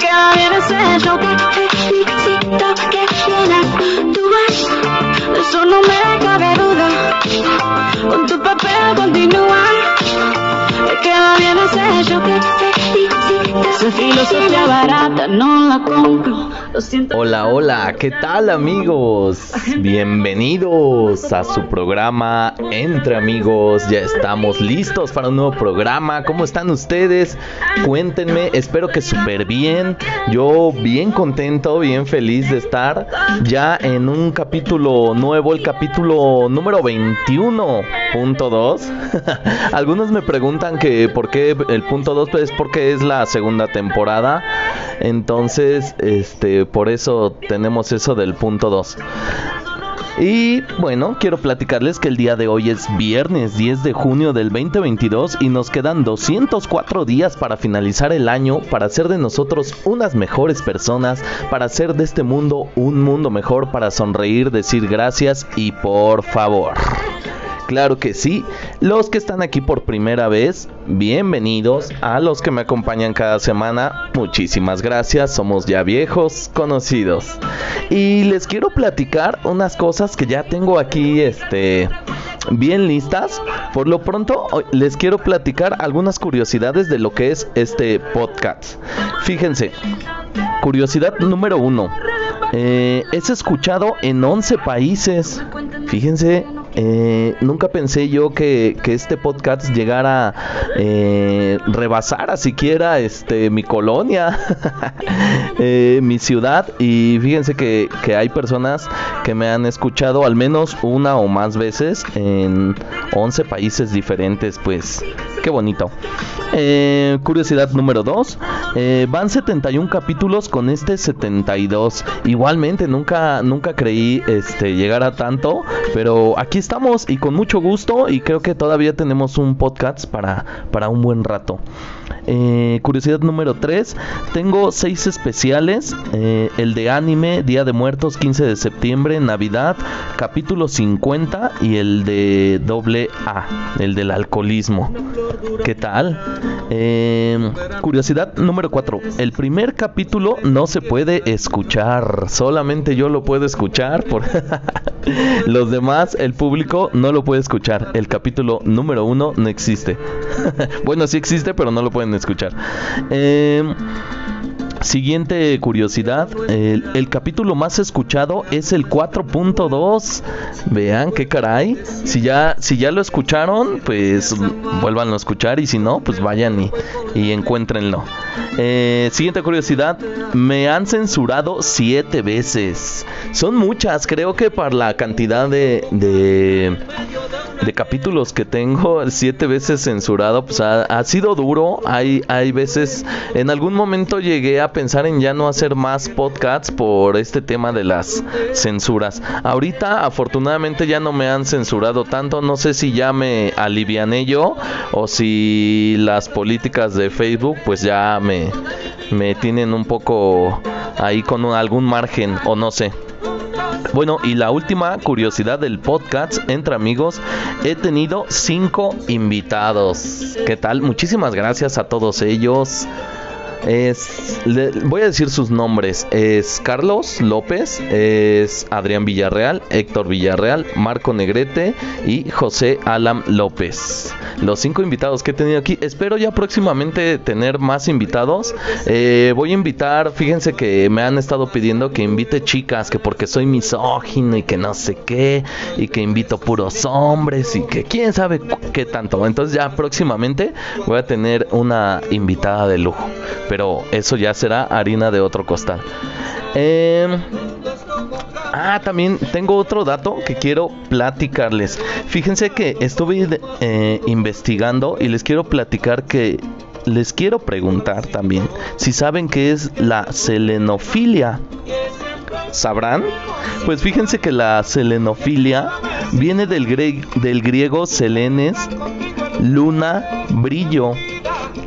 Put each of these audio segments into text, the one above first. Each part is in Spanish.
Bien ese show. Te felicito que bien actúas. Eso no me cabe duda. Con tu papel continúa. Te queda bien ese show. No la. Hola, hola, ¿qué tal amigos? Bienvenidos a su programa Entre Amigos. Ya estamos listos para un nuevo programa. ¿Cómo están ustedes? Cuéntenme, espero que súper bien. Yo bien contento, bien feliz de estar ya en un capítulo nuevo, el capítulo número 21.2. Algunos me preguntan que por qué el punto 2, pues es porque es la segunda temporada. Entonces, este, por eso tenemos eso del punto 2. Y bueno, quiero platicarles que el día de hoy es viernes 10 de junio del 2022 y nos quedan 204 días para finalizar el año, para hacer de nosotros unas mejores personas, para hacer de este mundo un mundo mejor, para sonreír, decir gracias y por favor. Claro que sí. Los que están aquí por primera vez, bienvenidos. A los que me acompañan cada semana, muchísimas gracias. Somos ya viejos conocidos. Y les quiero platicar unas cosas que ya tengo aquí, este bien listas. Por lo pronto, les quiero platicar algunas curiosidades de lo que es este podcast. Fíjense, curiosidad número uno. Eh, es escuchado en 11 países. Fíjense, eh, nunca pensé yo que, que este podcast llegara eh, rebasar a siquiera este, mi colonia, eh, mi ciudad. Y fíjense que, que hay personas que me han escuchado al menos una o más veces en 11 países diferentes. Pues qué bonito. Eh, curiosidad número 2. van 71 capítulos con este 72. Igualmente, nunca, nunca creí este, llegar a tanto. Pero aquí estamos y con mucho gusto. Y creo que todavía tenemos un podcast para, para un buen rato. Eh, curiosidad número 3. Tengo 6 especiales. eh, el de anime, Día de Muertos, 15 de septiembre, Navidad, capítulo 50. Y el de doble A, el del alcoholismo. ¿Qué tal? Eh, curiosidad número 4. El primer capítulo no se puede escuchar. Solamente yo lo puedo escuchar. Los demás, el público, no lo puede escuchar. El capítulo número 1 no existe. bueno, sí existe, pero no lo pueden escuchar. Eh, Siguiente curiosidad, el, capítulo más escuchado es el 4.2. Vean qué caray. Si ya, si ya lo escucharon, pues vuélvanlo a escuchar y si no, pues vayan y, y encuéntrenlo. Eh, siguiente curiosidad, me han censurado siete veces. Son muchas, creo que para la cantidad de, de capítulos que tengo, siete veces censurado, pues ha, sido duro. Hay, hay veces, en algún momento llegué a pensar en ya no hacer más podcasts por este tema de las censuras. Ahorita afortunadamente ya no me han censurado tanto, no sé si ya me aliviané yo o si las políticas de Facebook pues ya me, me tienen un poco ahí con algún margen o no sé. Bueno, y la última curiosidad del podcast entre amigos, he tenido cinco invitados. ¿Qué tal? Muchísimas gracias a todos ellos. Es, le- voy a decir sus nombres. Es Carlos López, es Adrián Villarreal, Héctor Villarreal, Marco Negrete y José Alam López. Los cinco invitados que he tenido aquí. Espero ya próximamente tener más invitados. Eh, voy a invitar, fíjense que me han estado pidiendo que invite chicas, que porque soy misógino y que no sé qué, y que invito puros hombres y que quién sabe qué tanto. Entonces ya próximamente voy a tener una invitada de lujo. Pero eso ya será harina de otro costal. Em, Ah, también tengo otro dato que quiero platicarles. Fíjense que estuve eh, investigando y les quiero platicar que les quiero preguntar también si saben qué es la selenofilia. ¿Sabrán? Pues fíjense que la selenofilia viene del, del griego selenes, luna, brillo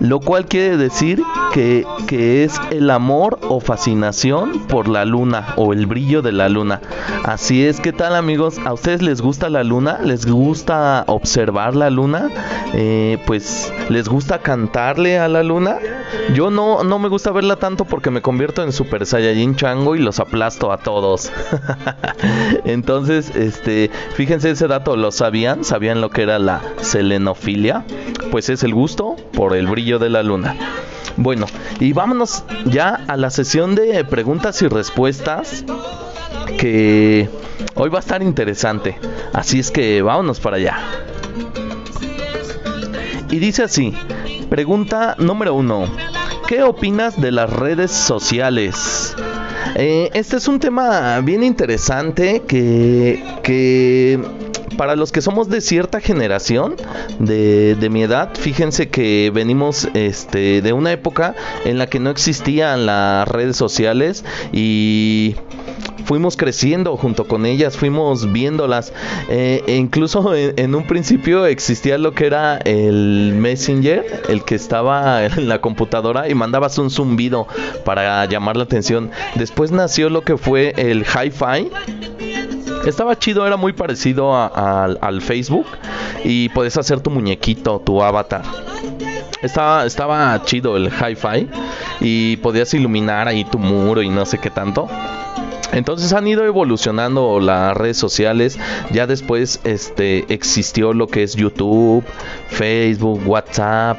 lo cual quiere decir que, que, es el amor o fascinación por la luna o el brillo de la luna. Así es, ¿qué tal amigos? ¿A ustedes les gusta la luna? ¿Les gusta observar la luna? Eh, pues, ¿les gusta cantarle a la luna? Yo no, no me gusta verla tanto porque me convierto en Super Saiyajin Chango y los aplasto a todos. Entonces, este, fíjense ese dato, ¿lo sabían? ¿Sabían lo que era la selenofilia? Pues es el gusto por el brillo de la luna. Bueno, y vámonos ya a la sesión de preguntas y respuestas que hoy va a estar interesante. Así es que vámonos para allá. Y dice así, pregunta número uno, ¿qué opinas de las redes sociales? Eh, este es un tema bien interesante que, que para los que somos de cierta generación de, mi edad, fíjense que venimos este, de una época en la que no existían las redes sociales y fuimos creciendo junto con ellas, fuimos viéndolas. Eh, e incluso en, un principio existía lo que era el Messenger, el que estaba en la computadora y mandabas un zumbido para llamar la atención. Después nació lo que fue el Hi-Fi estaba chido, era muy parecido al Facebook y puedes hacer tu muñequito, tu avatar. Estaba, estaba chido el hi-fi y podías iluminar ahí tu muro y no sé qué tanto. Entonces han ido evolucionando las redes sociales. Ya después este, existió lo que es YouTube, Facebook, WhatsApp,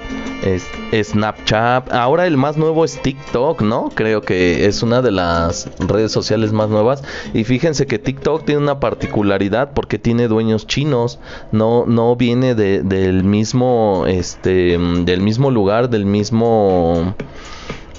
Snapchat. Ahora el más nuevo es TikTok, ¿no? Creo que es una de las redes sociales más nuevas. Y fíjense que TikTok tiene una particularidad porque tiene dueños chinos. No, no viene del mismo, este, del mismo lugar, del mismo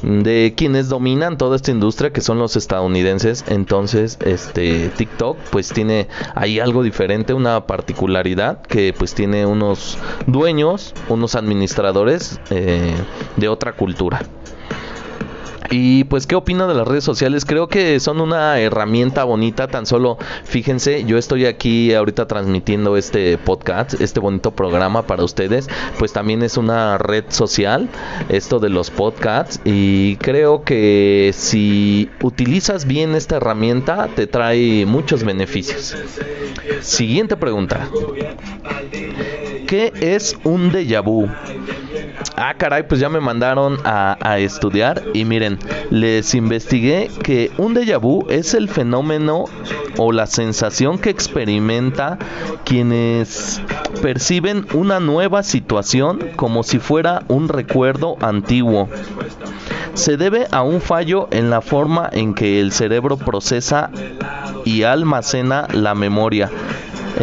de quienes dominan toda esta industria que son los estadounidenses. Entonces este TikTok pues tiene ahí algo diferente una particularidad que pues tiene unos dueños unos administradores eh, de otra cultura y pues, ¿qué opino de las redes sociales? Creo que son una herramienta bonita, tan solo fíjense, yo estoy aquí ahorita transmitiendo este podcast, este bonito programa para ustedes, pues también es una red social, esto de los podcasts, y creo que si utilizas bien esta herramienta, te trae muchos beneficios. Siguiente pregunta. ¿Qué es un déjà vu? Ah, caray, pues ya me mandaron a, estudiar y miren, les investigué que un déjà vu es el fenómeno o la sensación que experimenta quienes perciben una nueva situación como si fuera un recuerdo antiguo. Se debe a un fallo en la forma en que el cerebro procesa y almacena la memoria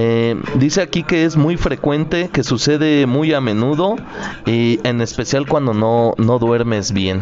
eh, dice aquí que es muy frecuente, que sucede muy a menudo y en especial cuando no, no duermes bien.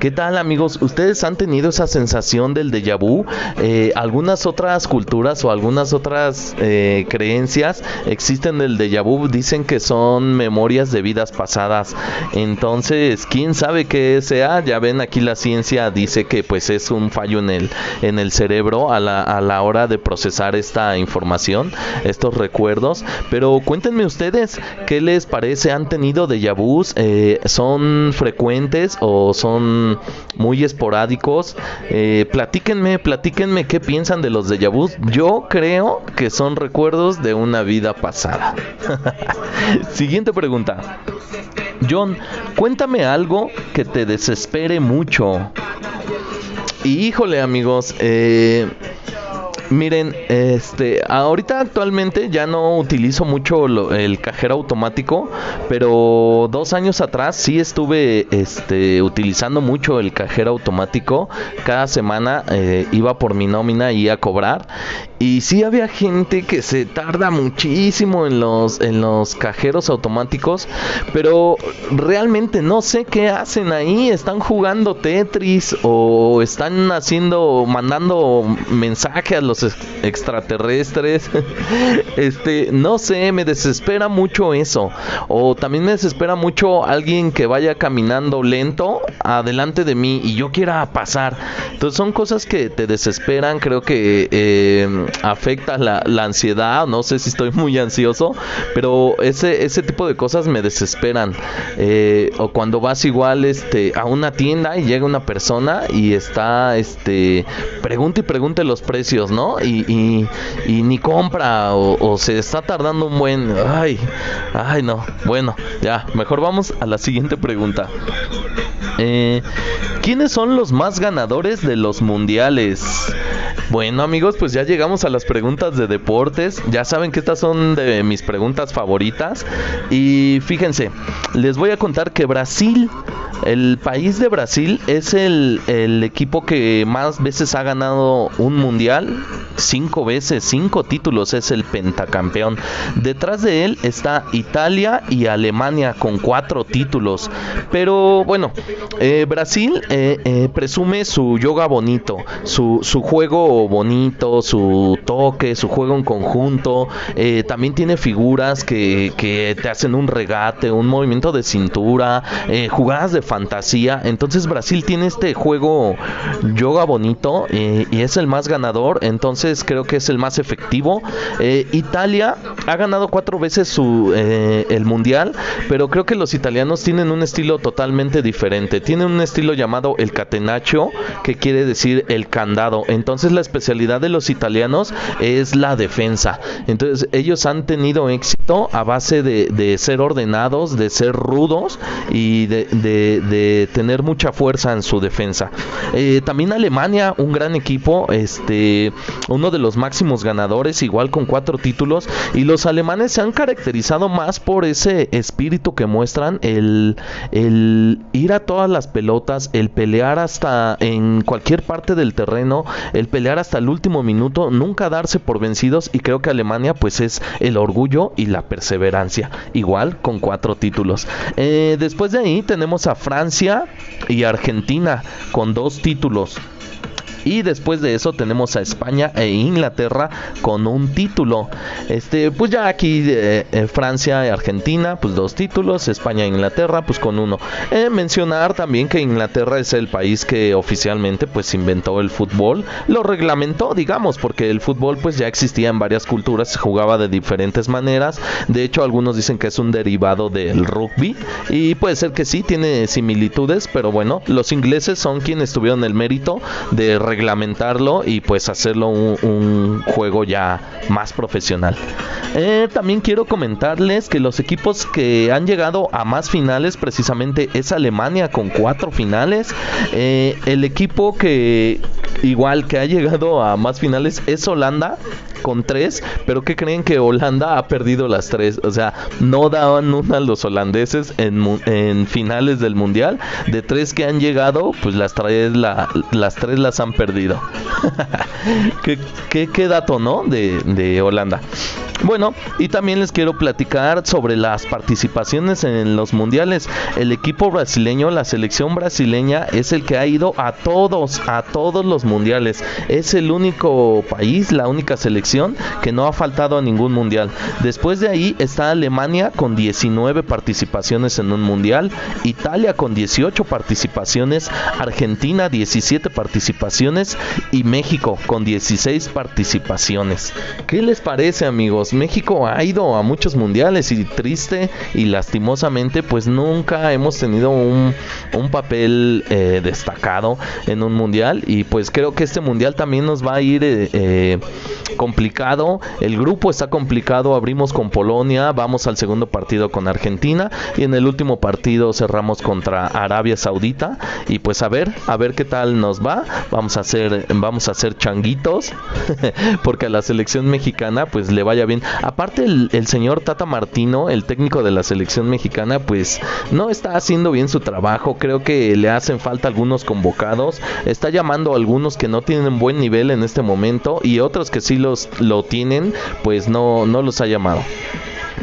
¿Qué tal amigos? ¿Ustedes han tenido esa sensación del déjà vu? Eh, algunas otras culturas o algunas otras eh, creencias existen del déjà vu, dicen que son memorias de vidas pasadas. Entonces, ¿quién sabe qué sea? Ya ven aquí la ciencia dice que pues es un fallo en el, en el cerebro a la, a la hora de procesar esta información estos recuerdos. Pero cuéntenme ustedes, ¿qué les parece? ¿Han tenido déjà vus? Eh, ¿Son frecuentes o son muy esporádicos? Eh, platíquenme, platíquenme qué piensan de los déjà vus. Yo creo que son recuerdos de una vida pasada. Siguiente pregunta. John, cuéntame algo que te desespere mucho. Híjole amigos, eh, Miren, este, ahorita actualmente ya no utilizo mucho el cajero automático, pero dos años atrás sí estuve, este, utilizando mucho el cajero automático. Cada semana eh, iba por mi nómina y a cobrar y sí había gente que se tarda muchísimo en los en los cajeros automáticos, pero realmente no sé qué hacen ahí, están jugando Tetris o están haciendo mandando mensaje a los extraterrestres. este, no sé, me desespera mucho eso. O también me desespera mucho alguien que vaya caminando lento adelante de mí y yo quiera pasar. Entonces son cosas que te desesperan, creo que eh, afecta la, ansiedad, no sé si estoy muy ansioso, pero ese, ese tipo de cosas me desesperan. Eh, o cuando vas igual este, a una tienda y llega una persona y está, este, pregunta y pregunte los precios, ¿no? Y, y, ni compra o, o, se está tardando un buen... Ay, ay no. Bueno, ya, mejor vamos a la siguiente pregunta. Eh, ¿Quiénes son los más ganadores de los mundiales? Bueno amigos, pues ya llegamos a las preguntas de deportes. Ya saben que estas son de mis preguntas favoritas. Y fíjense, les voy a contar que Brasil, el país de Brasil, es el, el equipo que más veces ha ganado un mundial. Cinco veces, cinco títulos, es el pentacampeón. Detrás de él está Italia y Alemania con cuatro títulos. Pero bueno, eh, Brasil eh, eh, presume su yoga bonito, su, juego bonito, su toque, su juego en conjunto. Eh, también tiene figuras que, te hacen un regate, un movimiento de cintura, eh, jugadas de fantasía. Entonces Brasil tiene este juego yoga bonito y es el más ganador. Entonces creo que es el más efectivo. Italia ha ganado cuatro veces su, el mundial, pero creo que los italianos tienen un estilo totalmente diferente. Tienen un estilo llamado el catenaccio, que quiere decir el candado. Entonces la especialidad de los italianos es la defensa. Entonces ellos han tenido éxito a base de, ser ordenados, de ser rudos y de, tener mucha fuerza en su defensa. Eh, también Alemania, un gran equipo, este, uno de los máximos ganadores, igual con cuatro títulos. Y los alemanes se han caracterizado más por ese espíritu que muestran, el, ir a las pelotas, el pelear hasta en cualquier parte del terreno, el pelear hasta el último minuto, nunca darse por vencidos y creo que Alemania pues es el orgullo y la perseverancia, igual con cuatro títulos. Eh, después de ahí tenemos a Francia y Argentina con dos títulos. Y después de eso tenemos a España e Inglaterra con un título. Este, pues ya aquí eh, eh, Francia y Argentina, pues dos títulos. España e Inglaterra, pues con uno. Eh, mencionar también que Inglaterra es el país que oficialmente pues inventó el fútbol. Lo reglamentó, digamos, porque el fútbol pues ya existía en varias culturas, se jugaba de diferentes maneras. De hecho, algunos dicen que es un derivado del rugby. Y puede ser que sí, tiene similitudes, pero bueno, los ingleses son quienes tuvieron el mérito de reglamentarlo y pues hacerlo un, juego ya más profesional. Eh, también quiero comentarles que los equipos que han llegado a más finales precisamente es Alemania con cuatro finales. Eh, el equipo que igual que ha llegado a más finales es Holanda con tres, pero que creen que Holanda ha perdido las tres, o sea, no daban una los holandeses en, finales del mundial, de tres que han llegado, pues las tres, la, las tres las han perdido. ¿Qué, qué, dato, ¿no? De, de Holanda. Bueno, y también les quiero platicar sobre las participaciones en los mundiales. El equipo brasileño, la selección brasileña, es el que ha ido a todos, a todos los mundiales. Es el único país, la única selección que no ha faltado a ningún mundial. Después de ahí está Alemania con 19 participaciones en un mundial, Italia con 18 participaciones, Argentina 17 participaciones y México con 16 participaciones. ¿Qué les parece amigos? México ha ido a muchos mundiales y triste y lastimosamente pues nunca hemos tenido un, papel eh, destacado en un mundial y pues creo que este mundial también nos va a ir eh, eh, complicado. El grupo está complicado, abrimos con Polonia, vamos al segundo partido con Argentina y en el último partido cerramos contra Arabia Saudita y pues a ver, a ver qué tal nos va. Vamos a hacer, vamos a hacer changuitos porque a la selección mexicana pues le vaya bien. Aparte el, el señor Tata Martino, el técnico de la selección mexicana, pues no está haciendo bien su trabajo. Creo que le hacen falta algunos convocados. Está llamando a algunos que no tienen buen nivel en este momento y otros que sí los lo tienen, pues no no los ha llamado.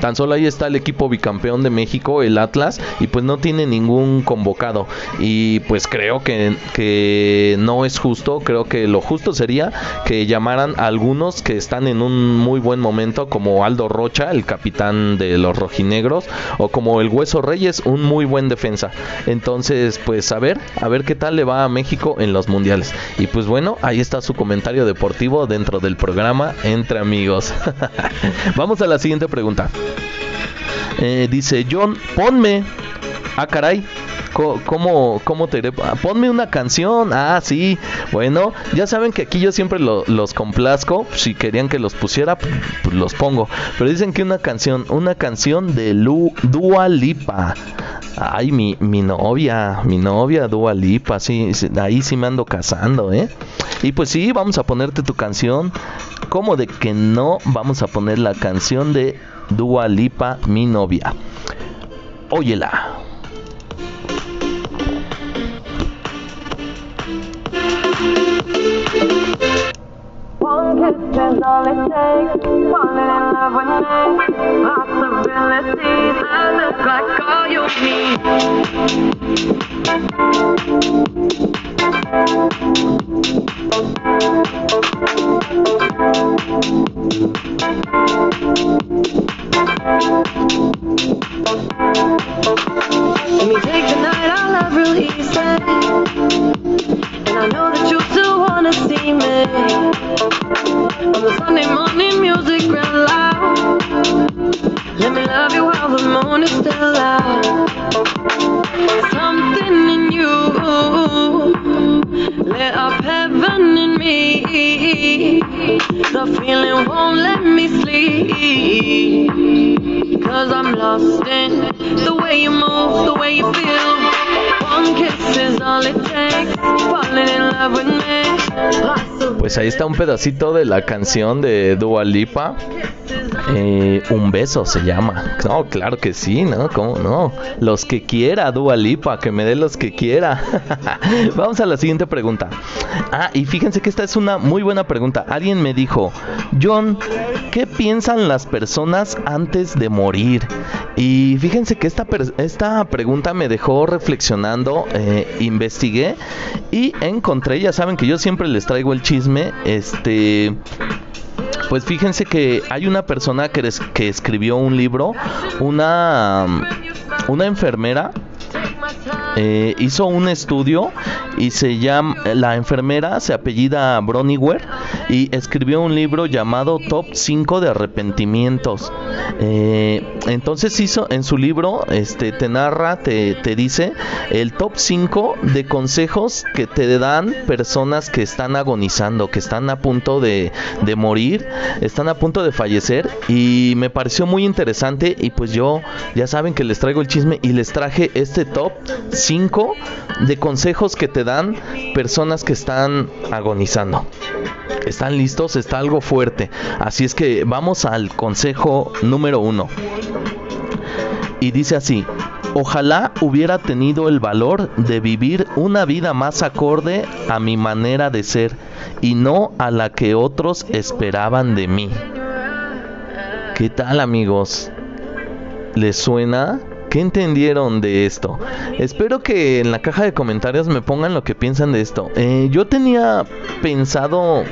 Tan solo ahí está el equipo bicampeón de México, el Atlas, y pues no tiene ningún convocado. Y pues creo que, no es justo, creo que lo justo sería que llamaran a algunos que están en un muy buen momento, como Aldo Rocha, el capitán de los rojinegros, o como el Hueso Reyes, un muy buen defensa. Entonces, pues a ver, a ver qué tal le va a México en los mundiales. Y pues bueno, ahí está su comentario deportivo dentro del programa Entre Amigos. Vamos a la siguiente pregunta. Eh, dice John, ponme. Ah, caray. ¿Cómo, cómo te iré? Ah, ponme una canción. Ah, sí. Bueno, ya saben que aquí yo siempre los complazco. Si querían que los pusiera, pues los pongo. Pero dicen que una canción, una canción de Lu, Dua Lipa. Ay, mi, mi novia, mi novia Dua Lipa. Ahí sí me ando casando, ¿eh? Y pues sí, vamos a ponerte tu canción. ¿Cómo de que no? Vamos a poner la canción de Dua Lipa, mi novia. Óyela. Let me take the night out love real easy. And I know that you still wanna see me. On the Sunday morning music real loud. Let me love you while the moon is still out. Something in you lit up heaven in me. Pues ahí está un pedacito de la canción de Dua Lipa. Eh, un beso se llama. No, claro que sí, ¿no? ¿Cómo no? Los que quiera, Dua Lipa, que me dé los que quiera. Vamos a la siguiente pregunta. Ah, y fíjense que esta es una muy buena pregunta. Alguien me dijo, John, ¿qué piensan las personas antes de morir? Y fíjense que esta pregunta me dejó reflexionando, eh, investigué y encontré, ya saben que yo siempre les traigo el chisme, este... Pues fíjense que hay una persona que, es- que escribió un libro, una, una enfermera eh, hizo un estudio y se llama la enfermera se apellida Broniwer y escribió un libro llamado Top 5 de arrepentimientos. Eh, entonces hizo en su libro este te narra, te, te dice el top 5 de consejos que te dan personas que están agonizando, que están a punto de, de morir, están a punto de fallecer y me pareció muy interesante y pues yo ya saben que les traigo el chisme y les traje este top 5 de consejos que te dan personas que están agonizando. ¿Están listos? Está algo fuerte. Así es que vamos al consejo número uno. Y dice así, ojalá hubiera tenido el valor de vivir una vida más acorde a mi manera de ser y no a la que otros esperaban de mí. ¿Qué tal amigos? ¿Les suena? ¿Qué entendieron de esto? Espero que en la caja de comentarios me pongan lo que piensan de esto. Eh, yo tenía pensado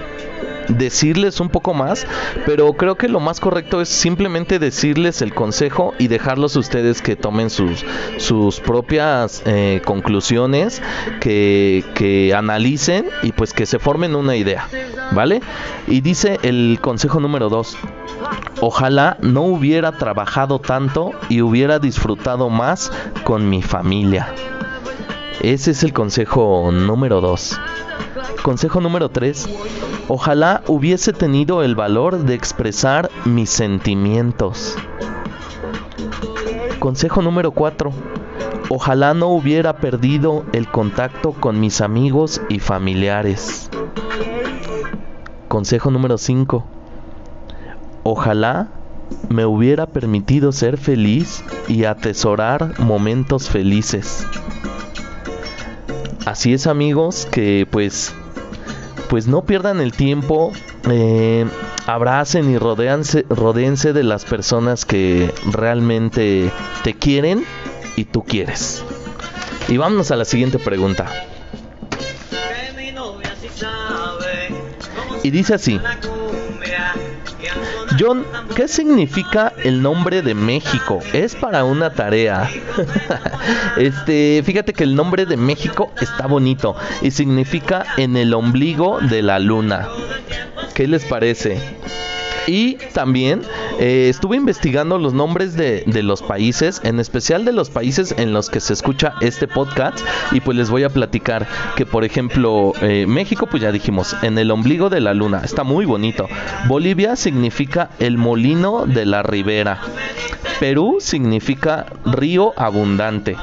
decirles un poco más, pero creo que lo más correcto es simplemente decirles el consejo y dejarlos ustedes que tomen sus, sus propias eh, conclusiones, que, que analicen y pues que se formen una idea, ¿vale? Y dice el consejo número 2. Ojalá no hubiera trabajado tanto y hubiera disfrutado más con mi familia. Ese es el consejo número 2. Consejo número 3. Ojalá hubiese tenido el valor de expresar mis sentimientos. Consejo número 4. Ojalá no hubiera perdido el contacto con mis amigos y familiares. Consejo número 5. Ojalá me hubiera permitido ser feliz y atesorar momentos felices. Así es amigos, que pues pues no pierdan el tiempo, eh, abracen y rodéanse, rodéense de las personas que realmente te quieren y tú quieres. Y vámonos a la siguiente pregunta. Y dice así. John, ¿qué significa el nombre de México? Es para una tarea. este, fíjate que el nombre de México está bonito y significa en el ombligo de la luna. ¿Qué les parece? Y también eh, estuve investigando los nombres de, los países, en especial de los países en los que se escucha este podcast. Y pues les voy a platicar que, por ejemplo, eh, México, pues ya dijimos, en el ombligo de la luna. Está muy bonito. Bolivia significa el molino de la ribera. Perú significa río abundante.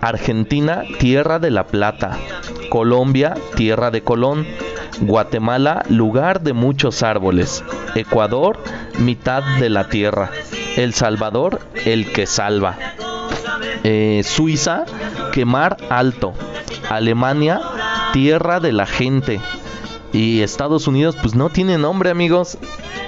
Argentina, tierra de la plata. Colombia, tierra de Colón. Guatemala, lugar de muchos árboles. Ecuador, mitad de la tierra. El Salvador, el que salva. Eh, Suiza, quemar alto. Alemania, tierra de la gente. Y Estados Unidos, pues no tiene nombre, amigos.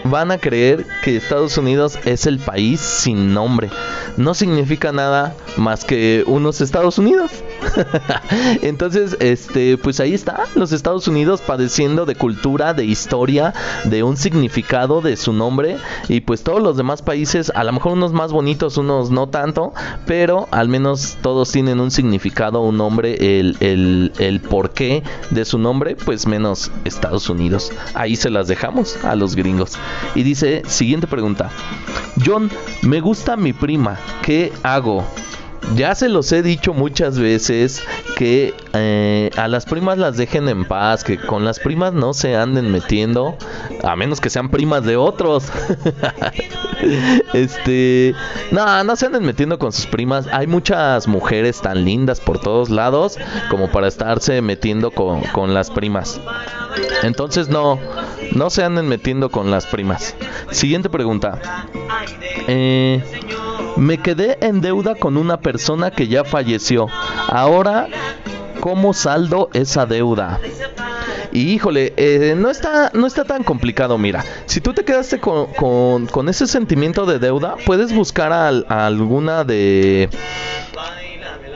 Van a creer que Estados Unidos es el país sin nombre. No significa nada más que unos Estados Unidos. Entonces, este, pues ahí está, los Estados Unidos padeciendo de cultura, de historia, de un significado de su nombre y pues todos los demás países, a lo mejor unos más bonitos, unos no tanto, pero al menos todos tienen un significado, un nombre, el, el, el porqué de su nombre, pues menos Estados Unidos. Ahí se las dejamos a los gringos. Y dice, siguiente pregunta. John, me gusta mi prima, ¿qué hago? Ya se los he dicho muchas veces que eh, a las primas las dejen en paz, que con las primas no se anden metiendo, a menos que sean primas de otros. este, no, no se anden metiendo con sus primas. Hay muchas mujeres tan lindas por todos lados como para estarse metiendo con, con las primas. Entonces no, no se anden metiendo con las primas. Siguiente pregunta. Eh, me quedé en deuda con una persona que ya falleció. Ahora, ¿cómo saldo esa deuda? Y híjole, eh, no, está, no está tan complicado, mira. Si tú te quedaste con, con, ese sentimiento de deuda, puedes buscar a alguna de...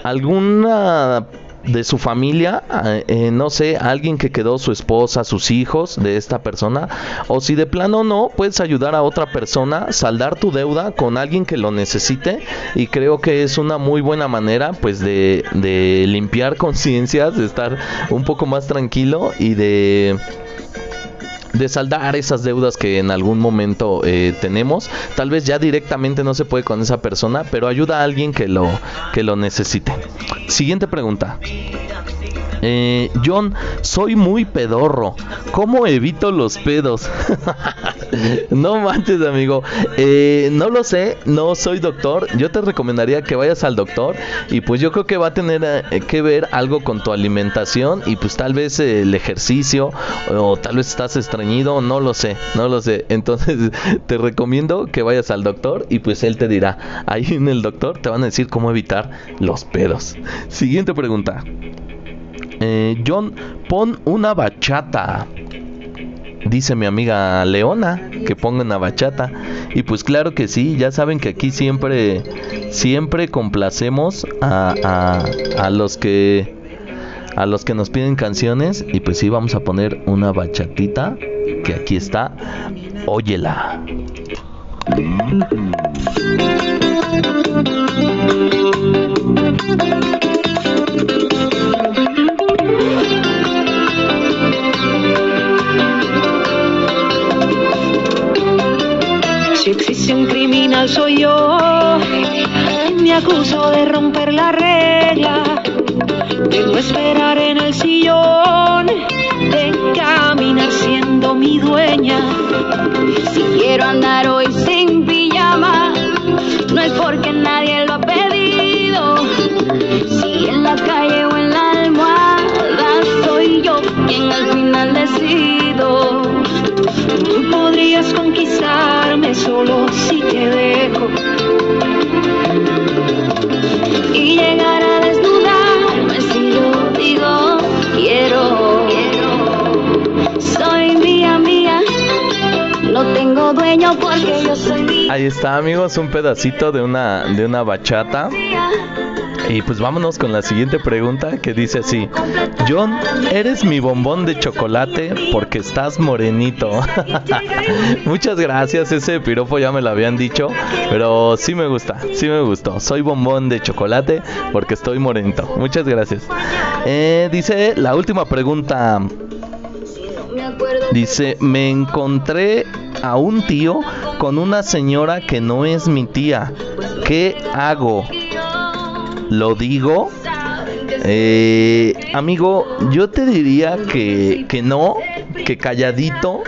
alguna de su familia, eh, eh, no sé, alguien que quedó su esposa, sus hijos de esta persona, o si de plano no, puedes ayudar a otra persona, saldar tu deuda con alguien que lo necesite y creo que es una muy buena manera pues de, de limpiar conciencias, de estar un poco más tranquilo y de de saldar esas deudas que en algún momento eh, tenemos. Tal vez ya directamente no se puede con esa persona, pero ayuda a alguien que lo, que lo necesite. Siguiente pregunta. Eh, John, soy muy pedorro. ¿Cómo evito los pedos? no manches, amigo. Eh, no lo sé, no soy doctor. Yo te recomendaría que vayas al doctor. Y pues yo creo que va a tener eh, que ver algo con tu alimentación. Y pues tal vez el ejercicio. O tal vez estás estreñido. No lo sé, no lo sé. Entonces te recomiendo que vayas al doctor. Y pues él te dirá. Ahí en el doctor te van a decir cómo evitar los pedos. Siguiente pregunta. Eh, John, pon una bachata. Dice mi amiga Leona que ponga una bachata. Y pues claro que sí, ya saben que aquí siempre, siempre complacemos a, a, a los que a los que nos piden canciones. Y pues sí, vamos a poner una bachatita que aquí está. Óyela. Criminal soy yo. Me acuso de romper la regla, de no esperar en el sillón, de caminar siendo mi dueña. Si quiero andar hoy sin pijama, no es porque nadie lo ha pedido. Si en la calle o en la almohada soy yo quien al final decido. Tú podrías conquistarme solo si te dejo. Y llegar a desnudarme si yo digo quiero. Soy mía, mía. No tengo dueño porque yo soy mía. Ahí está, amigos, un pedacito de una de una bachata. Y pues vámonos con la siguiente pregunta que dice así. John, eres mi bombón de chocolate porque estás morenito. Muchas gracias, ese piropo ya me lo habían dicho, pero sí me gusta, sí me gustó. Soy bombón de chocolate porque estoy morenito. Muchas gracias. Eh, dice la última pregunta. Dice, me encontré a un tío con una señora que no es mi tía. ¿Qué hago? ¿Lo digo? Eh, amigo, yo te diría que, que no, que calladito,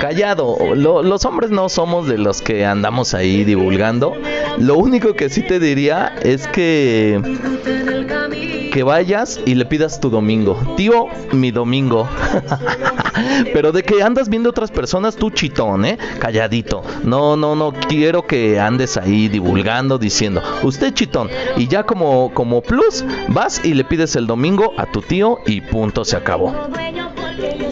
callado. Lo- los hombres no somos de los que andamos ahí divulgando. Lo único que sí te diría es que que vayas y le pidas tu domingo. Tío, mi domingo. Pero de que andas viendo otras personas, tú chitón, ¿eh? Calladito. No, no, no quiero que andes ahí divulgando, diciendo, usted chitón. Y ya como, como plus, vas y le pides el domingo a tu tío y punto, se acabó.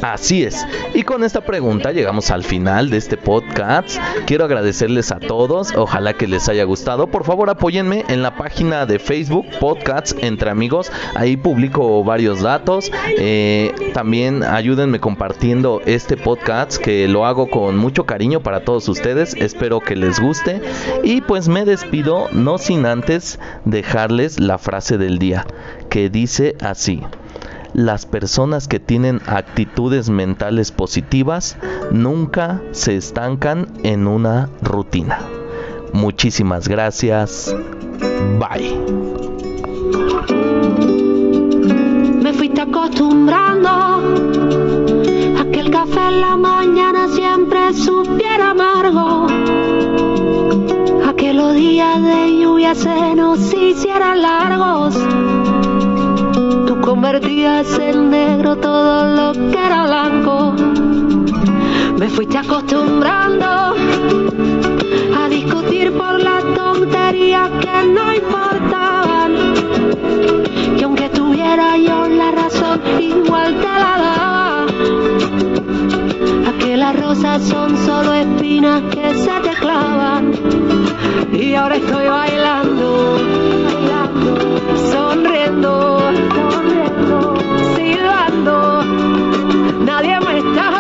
Así es. Y con esta pregunta llegamos al final de este podcast. Quiero agradecerles a todos. Ojalá que les haya gustado. Por favor, apóyenme en la página de Facebook Podcasts entre amigos. Ahí publico varios datos. Eh, también ayúdenme compartiendo este podcast que lo hago con mucho cariño para todos ustedes. Espero que les guste. Y pues me despido no sin antes dejarles la frase del día que dice así. Las personas que tienen actitudes mentales positivas nunca se estancan en una rutina. Muchísimas gracias. Bye. Me fuiste acostumbrando a que el café en la mañana siempre supiera amargo. A que los días de lluvia se nos hicieran largos. Convertías en negro todo lo que era blanco. Me fuiste acostumbrando a discutir por las tonterías que no importaban. Y aunque tuviera yo la razón, igual te la daba. A que las rosas son solo espinas que se te clavan. Y ahora estoy bailando. nadie me está